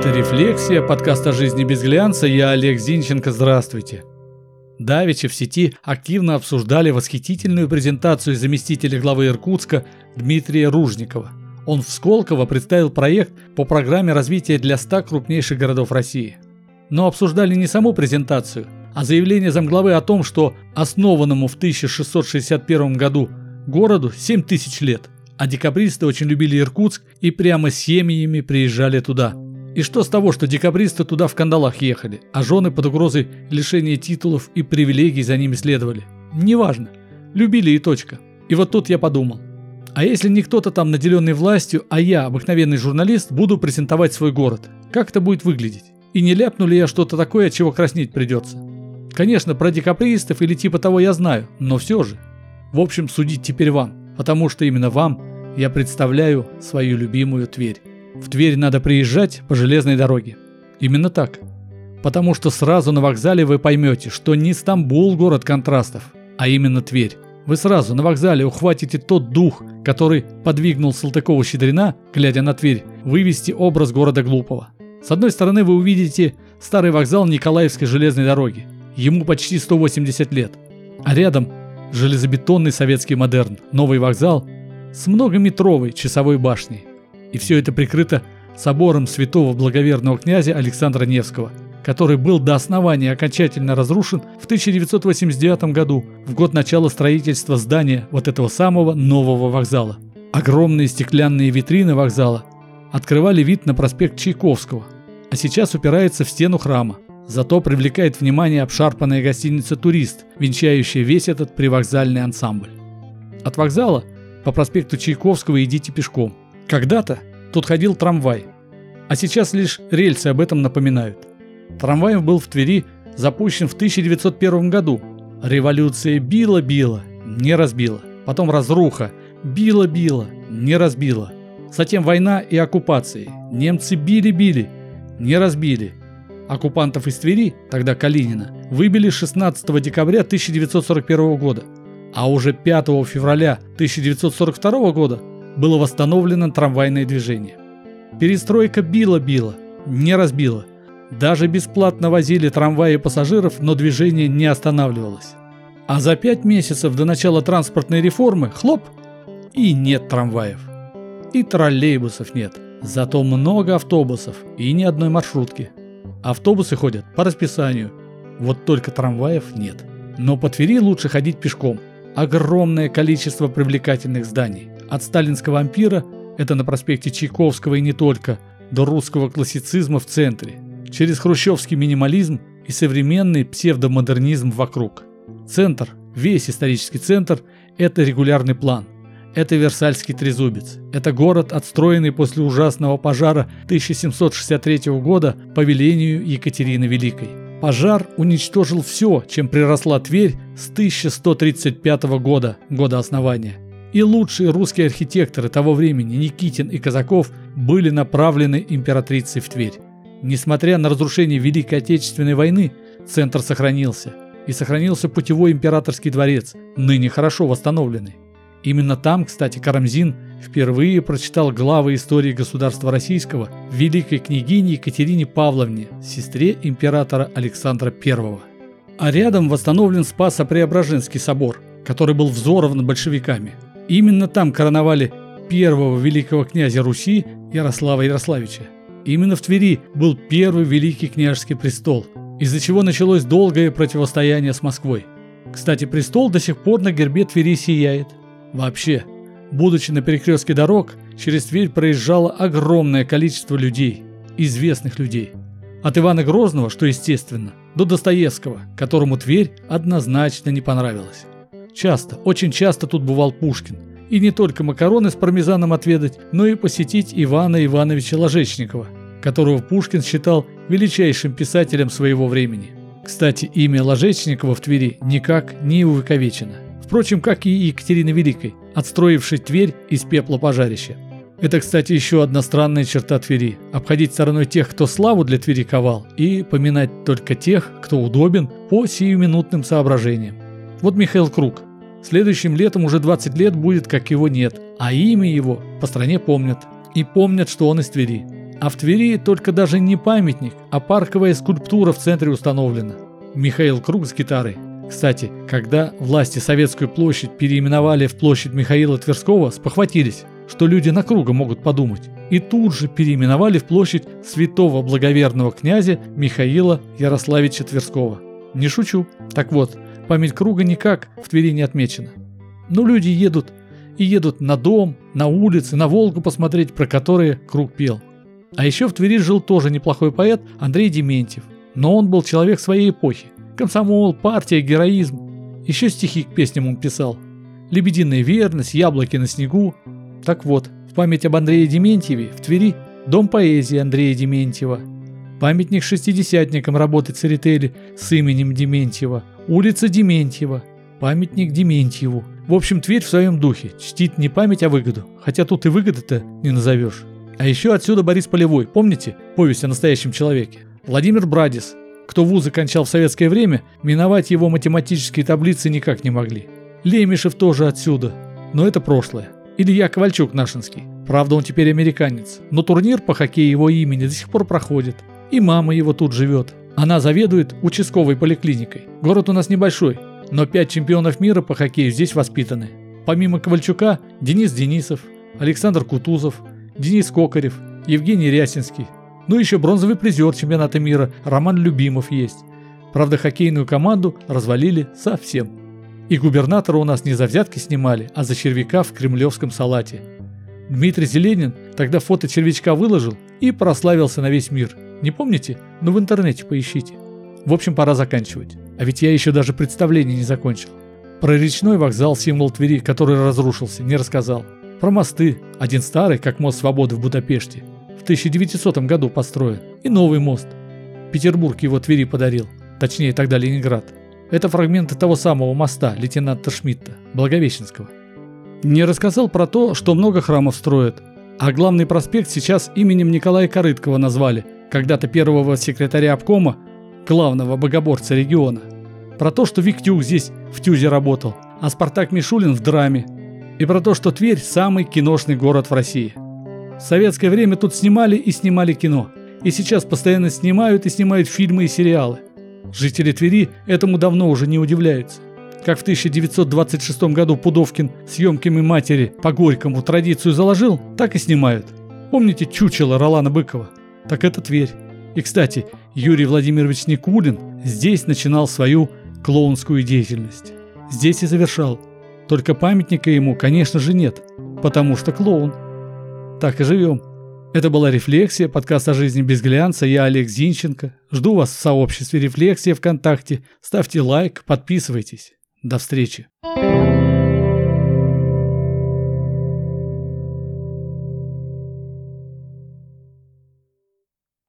Это «Рефлексия», подкаст о жизни без глянца. Я Олег Зинченко, здравствуйте. Давичи в сети активно обсуждали восхитительную презентацию заместителя главы Иркутска Дмитрия Ружникова. Он в Сколково представил проект по программе развития для 100 крупнейших городов России. Но обсуждали не саму презентацию, а заявление замглавы о том, что основанному в 1661 году городу 7 тысяч лет, а декабристы очень любили Иркутск и прямо семьями приезжали туда – и что с того, что декабристы туда в кандалах ехали, а жены под угрозой лишения титулов и привилегий за ними следовали? Неважно. Любили и точка. И вот тут я подумал. А если не кто-то там наделенный властью, а я, обыкновенный журналист, буду презентовать свой город? Как это будет выглядеть? И не ляпну ли я что-то такое, от чего краснеть придется? Конечно, про декабристов или типа того я знаю, но все же. В общем, судить теперь вам, потому что именно вам я представляю свою любимую Тверь. В Тверь надо приезжать по железной дороге. Именно так. Потому что сразу на вокзале вы поймете, что не Стамбул город контрастов, а именно Тверь. Вы сразу на вокзале ухватите тот дух, который подвигнул Салтыкова-Щедрина, глядя на Тверь, вывести образ города глупого. С одной стороны вы увидите старый вокзал Николаевской железной дороги. Ему почти 180 лет. А рядом железобетонный советский модерн, новый вокзал с многометровой часовой башней. И все это прикрыто собором святого благоверного князя Александра Невского, который был до основания окончательно разрушен в 1989 году, в год начала строительства здания вот этого самого нового вокзала. Огромные стеклянные витрины вокзала открывали вид на проспект Чайковского, а сейчас упирается в стену храма. Зато привлекает внимание обшарпанная гостиница «Турист», венчающая весь этот привокзальный ансамбль. От вокзала по проспекту Чайковского идите пешком – когда-то тут ходил трамвай, а сейчас лишь рельсы об этом напоминают. Трамвай был в Твери запущен в 1901 году. Революция била-била, не разбила. Потом разруха, била-била, не разбила. Затем война и оккупации. Немцы били-били, не разбили. Оккупантов из Твери, тогда Калинина, выбили 16 декабря 1941 года. А уже 5 февраля 1942 года было восстановлено трамвайное движение. Перестройка била-била, не разбила. Даже бесплатно возили трамваи пассажиров, но движение не останавливалось. А за пять месяцев до начала транспортной реформы, хлоп, и нет трамваев. И троллейбусов нет. Зато много автобусов и ни одной маршрутки. Автобусы ходят по расписанию. Вот только трамваев нет. Но по Твери лучше ходить пешком. Огромное количество привлекательных зданий. От сталинского ампира, это на проспекте Чайковского и не только, до русского классицизма в центре, через хрущевский минимализм и современный псевдомодернизм вокруг. Центр, весь исторический центр – это регулярный план. Это Версальский трезубец. Это город, отстроенный после ужасного пожара 1763 года по велению Екатерины Великой. Пожар уничтожил все, чем приросла Тверь с 1135 года, года основания. И лучшие русские архитекторы того времени Никитин и Казаков были направлены императрицей в Тверь. Несмотря на разрушение Великой Отечественной войны, центр сохранился. И сохранился путевой императорский дворец, ныне хорошо восстановленный. Именно там, кстати, Карамзин впервые прочитал главы истории государства российского великой княгине Екатерине Павловне, сестре императора Александра I. А рядом восстановлен Спасо-Преображенский собор, который был взорван большевиками – Именно там короновали первого великого князя Руси Ярослава Ярославича. Именно в Твери был первый великий княжеский престол, из-за чего началось долгое противостояние с Москвой. Кстати, престол до сих пор на гербе Твери сияет. Вообще, будучи на перекрестке дорог, через Тверь проезжало огромное количество людей, известных людей. От Ивана Грозного, что естественно, до Достоевского, которому Тверь однозначно не понравилась. Часто, очень часто тут бывал Пушкин. И не только макароны с пармезаном отведать, но и посетить Ивана Ивановича Ложечникова, которого Пушкин считал величайшим писателем своего времени. Кстати, имя Ложечникова в Твери никак не увековечено. Впрочем, как и Екатерины Великой, отстроившей Тверь из пепла пожарища. Это, кстати, еще одна странная черта Твери – обходить стороной тех, кто славу для Твери ковал, и поминать только тех, кто удобен по сиюминутным соображениям. Вот Михаил Круг. Следующим летом уже 20 лет будет, как его нет, а имя его по стране помнят. И помнят, что он из Твери. А в Твери только даже не памятник, а парковая скульптура в центре установлена. Михаил Круг с гитарой. Кстати, когда власти Советскую площадь переименовали в площадь Михаила Тверского, спохватились, что люди на круга могут подумать. И тут же переименовали в площадь святого благоверного князя Михаила Ярославича Тверского. Не шучу. Так вот, память круга никак в Твери не отмечена. Но люди едут и едут на дом, на улицы, на Волгу посмотреть, про которые круг пел. А еще в Твери жил тоже неплохой поэт Андрей Дементьев. Но он был человек своей эпохи. Комсомол, партия, героизм. Еще стихи к песням он писал. «Лебединая верность», «Яблоки на снегу». Так вот, в память об Андрее Дементьеве в Твери Дом поэзии Андрея Дементьева. Памятник шестидесятникам работы Церетели с именем Дементьева. Улица Дементьева. Памятник Дементьеву. В общем, Тверь в своем духе. Чтит не память, а выгоду. Хотя тут и выгоды-то не назовешь. А еще отсюда Борис Полевой. Помните? Повесть о настоящем человеке. Владимир Брадис. Кто вузы кончал в советское время, миновать его математические таблицы никак не могли. Лемешев тоже отсюда. Но это прошлое. Илья Ковальчук нашинский. Правда, он теперь американец. Но турнир по хоккею его имени до сих пор проходит. И мама его тут живет. Она заведует участковой поликлиникой. Город у нас небольшой, но пять чемпионов мира по хоккею здесь воспитаны. Помимо Ковальчука, Денис Денисов, Александр Кутузов, Денис Кокарев, Евгений Рясинский. Ну еще бронзовый призер чемпионата мира Роман Любимов есть. Правда, хоккейную команду развалили совсем. И губернатора у нас не за взятки снимали, а за червяка в кремлевском салате. Дмитрий Зеленин тогда фото червячка выложил и прославился на весь мир. Не помните? Ну в интернете поищите. В общем, пора заканчивать. А ведь я еще даже представление не закончил. Про речной вокзал, символ Твери, который разрушился, не рассказал. Про мосты. Один старый, как мост Свободы в Будапеште. В 1900 году построен. И новый мост. Петербург его Твери подарил. Точнее, тогда Ленинград. Это фрагменты того самого моста лейтенанта Шмидта, Благовещенского. Не рассказал про то, что много храмов строят. А главный проспект сейчас именем Николая Корыткова назвали, когда-то первого секретаря обкома главного богоборца региона. Про то, что Виктюк здесь в Тюзе работал, а Спартак Мишулин в драме. И про то, что Тверь – самый киношный город в России. В советское время тут снимали и снимали кино. И сейчас постоянно снимают и снимают фильмы и сериалы. Жители Твери этому давно уже не удивляются. Как в 1926 году Пудовкин съемками матери по Горькому традицию заложил, так и снимают. Помните чучело Ролана Быкова? Так это Тверь. И, кстати, Юрий Владимирович Никулин здесь начинал свою клоунскую деятельность. Здесь и завершал. Только памятника ему, конечно же, нет, потому что клоун. Так и живем. Это была «Рефлексия», подкаст о жизни без глянца. Я Олег Зинченко. Жду вас в сообществе «Рефлексия» ВКонтакте. Ставьте лайк, подписывайтесь. До встречи.